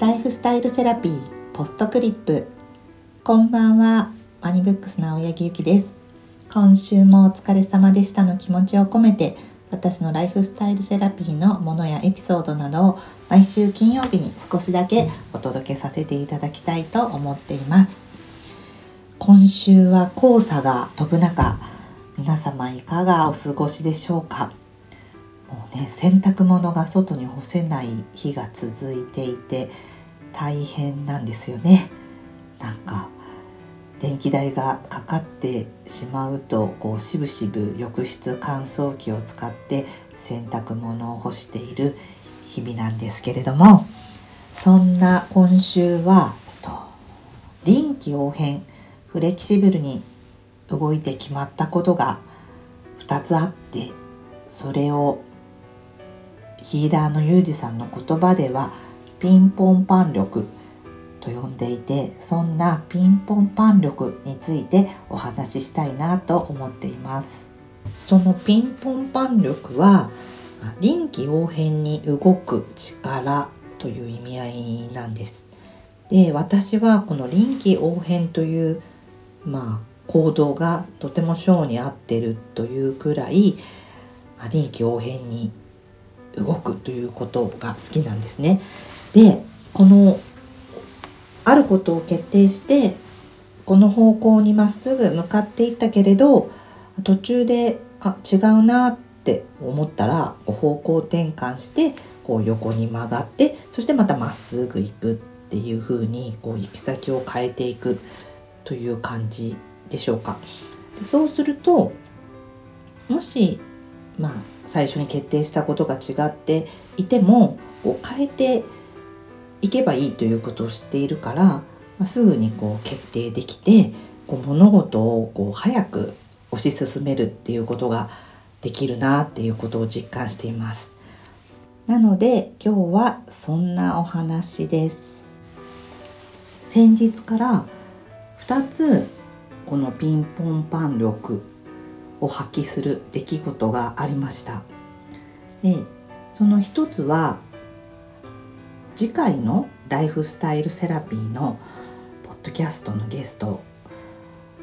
ライフスタイルセラピーポストクリップ。こんばんはワニブックスの青柳ゆきです。今週もお疲れ様でしたの気持ちを込めて私のライフスタイルセラピーのものやエピソードなどを毎週金曜日に少しだけお届けさせていただきたいと思っています。今週は黄砂が飛ぶ中皆様いかがお過ごしでしょうか？もうね洗濯物が外に干せない日が続いていて大変なんですよね。なんか電気代がかかってしまうとこうしぶしぶ浴室乾燥機を使って洗濯物を干している日々なんですけれどもそんな今週は、臨機応変フレキシブルに動いて決まったことが2つあってそれをヒーラーのユージさんの言葉ではピンポンパン力と呼んでいてそんなピンポンパン力についてお話ししたいなと思っています。そのピンポンパン力は臨機応変に動く力という意味合いなんです。で私はこの臨機応変というまあ行動がとても性に合ってるというくらい臨機応変に動くということが好きなんですね。でこのあることを決定してこの方向にまっすぐ向かっていったけれど途中であ違うなって思ったら方向転換してこう横に曲がってそしてまたまっすぐ行くっていう風にこう行き先を変えていくという感じでしょうか。でそうするともしまあ最初に決定したことが違っていてもこう変えていけばいいということを知っているから、まあ、すぐにこう決定できてこう物事をこう早く推し進めるっていうことができるなっていうことを実感しています。なので今日はそんなお話です。先日から2つこのピンポンパン力を発揮する出来事がありましたでその一つは次回のライフスタイルセラピーのポッドキャストのゲスト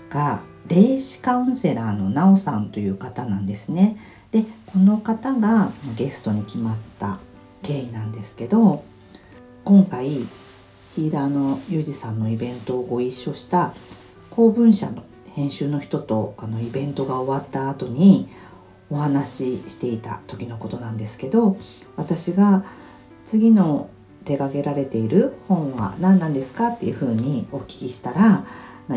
が霊視カウンセラーのなおさんという方なんですね。でこの方がゲストに決まった経緯なんですけど今回ヒーラーのユージさんのイベントをご一緒した公文社の編集の人とあのイベントが終わった後にお話ししていた時のことなんですけど私が次の手掛けられている本は何なんですかっていうふうにお聞きしたら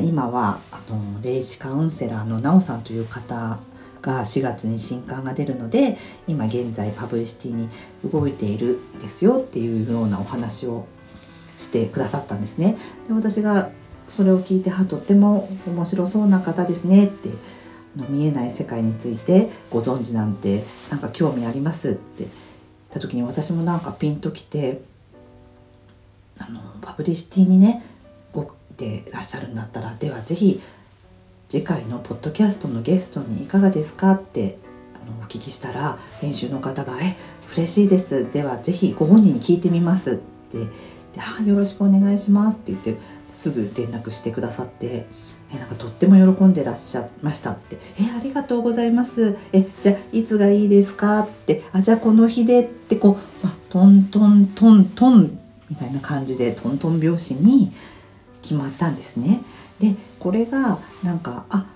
今はあの霊視カウンセラーのなおさんという方が4月に新刊が出るので今現在パブリシティに動いているんですよっていうようなお話をしてくださったんですね。で私がそれを聞いてはとっても面白そうな方ですねってあの見えない世界についてご存知なんてなんか興味ありますって言った時に私もなんかピンときてあのパブリシティにねごってらっしゃるんだったらでは是非次回のポッドキャストのゲストにいかがですかってあのお聞きしたら編集の方が「え嬉しいです。では是非ご本人に聞いてみます」ってで「あよろしくお願いします」って言ってすぐ連絡してくださってえなんかとっても喜んでらっしゃいましたって「えありがとうございます」え「じゃあいつがいいですか?」って「あじゃあこの日で」ってこう、まあ、トントントントンみたいな感じでトントン拍子に決まったんですね。でこれがなんかあ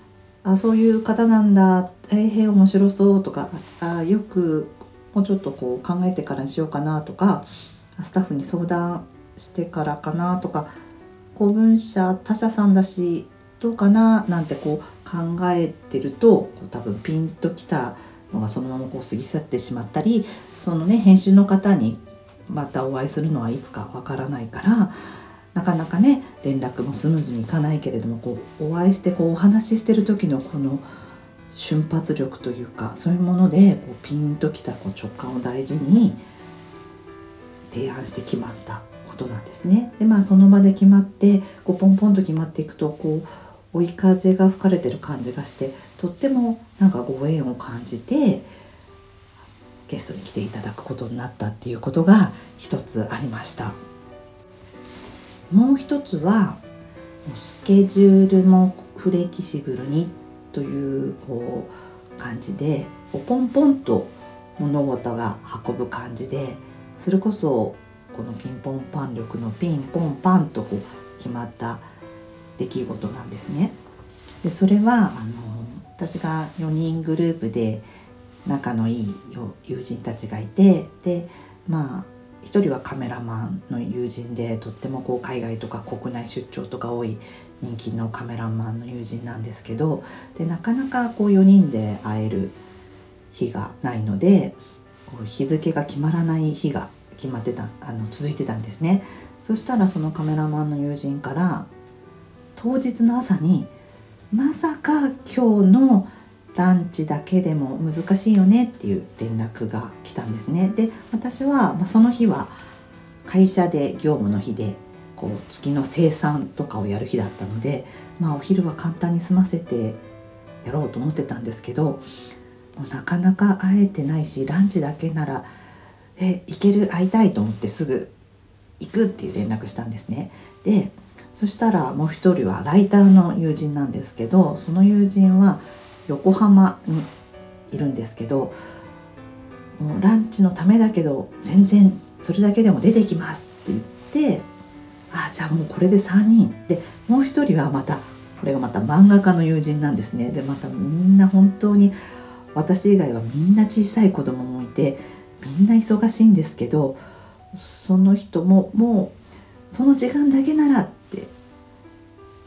あそういう方なんだえへ面白そうとかあよくもうちょっとこう考えてからにしようかなとかスタッフに相談してからかなとか公文社他社さんだしどうかななんてこう考えてると多分ピンときたのがそのままこう過ぎ去ってしまったりそのね編集の方にまたお会いするのはいつかわからないからなかなかね連絡もスムーズにいかないけれどもこうお会いしてこうお話ししてる時のこの瞬発力というかそういうものでこうピンときたこう直感を大事に提案して決まった。ことなんですね。でまあその場で決まってこうポンポンと決まっていくとこう追い風が吹かれてる感じがしてとってもなんかご縁を感じてゲストに来ていただくことになったっていうことが一つありました。もう一つはスケジュールもフレキシブルにというこう感じでポンポンと物事が運ぶ感じでそれこそこのピンポンパン力のピンポンパンとこう決まった出来事なんですね。でそれはあの私が4人グループで仲のいい友人たちがいてでまあ一人はカメラマンの友人でとってもこう海外とか国内出張とか多い人気のカメラマンの友人なんですけどでなかなかこう4人で会える日がないのでこう日付が決まらない日が決まってたあの続いてたんですね。そしたらそのカメラマンの友人から当日の朝にまさか今日のランチだけでも難しいよねっていう連絡が来たんですね。で私は、まあ、その日は会社で業務の日でこう月の生産とかをやる日だったので、まあ、お昼は簡単に済ませてやろうと思ってたんですけどもうなかなか会えてないしランチだけならえ行ける？会いたいと思ってすぐ行くっていう連絡したんですね。でそしたらもう一人はライターの友人なんですけどその友人は横浜にいるんですけどもうランチのためだけど全然それだけでも出てきますって言ってあじゃあもうこれで3人でもう一人はまたこれがまた漫画家の友人なんですねでまたみんな本当に私以外はみんな小さい子供もいてみんな忙しいんですけどその人ももうその時間だけならって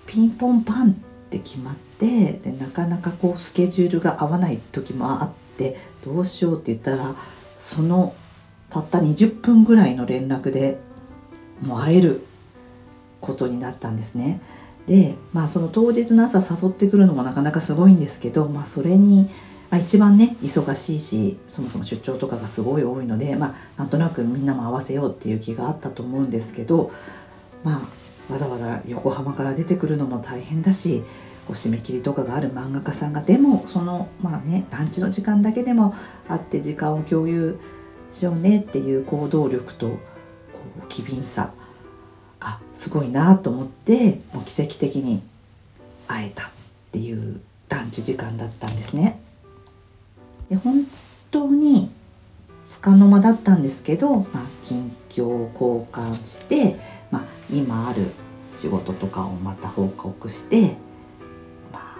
ピンポンパンって決まってでなかなかこうスケジュールが合わない時もあってどうしようって言ったらそのたった20分ぐらいの連絡でもう会えることになったんですね。でまあその当日の朝誘ってくるのもなかなかすごいんですけど、まあ、それにまあ、一番ね忙しいしそもそも出張とかがすごい多いので、まあ、なんとなくみんなも合わせようっていう気があったと思うんですけど、まあ、わざわざ横浜から出てくるのも大変だしこう締め切りとかがある漫画家さんがでもそのまあねランチの時間だけでもあって時間を共有しようねっていう行動力とこう機敏さがすごいなと思ってもう奇跡的に会えたっていうランチ時間だったんですね。で本当につかの間だったんですけど、まあ、近況交換して、まあ、今ある仕事とかをまた報告して、まあ、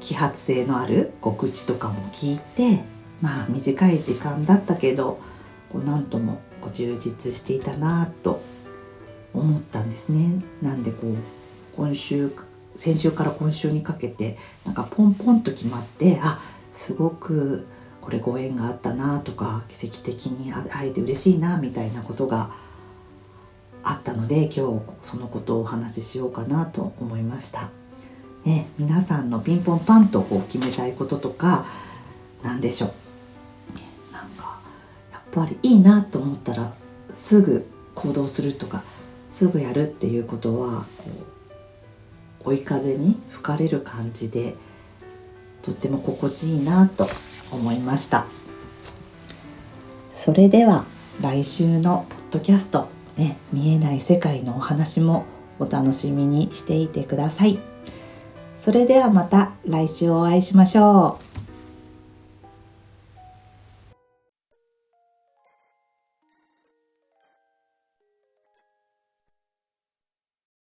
揮発性のある告知とかも聞いて、まあ、短い時間だったけどこう何とも充実していたなと思ったんですね。なんでこう今週先週から今週にかけてなんかポンポンと決まってあすごくこれご縁があったなとか奇跡的に会えて嬉しいなみたいなことがあったので今日そのことをお話ししようかなと思いました。ね、皆さんのピンポンパンとこう決めたいこととか何でしょう？なんかやっぱりいいなと思ったらすぐ行動するとかすぐやるっていうことはこう追い風に吹かれる感じでとっても心地いいなと思いました。それでは来週のポッドキャスト、ね、見えない世界のお話もお楽しみにしていてください。それではまた来週お会いしましょう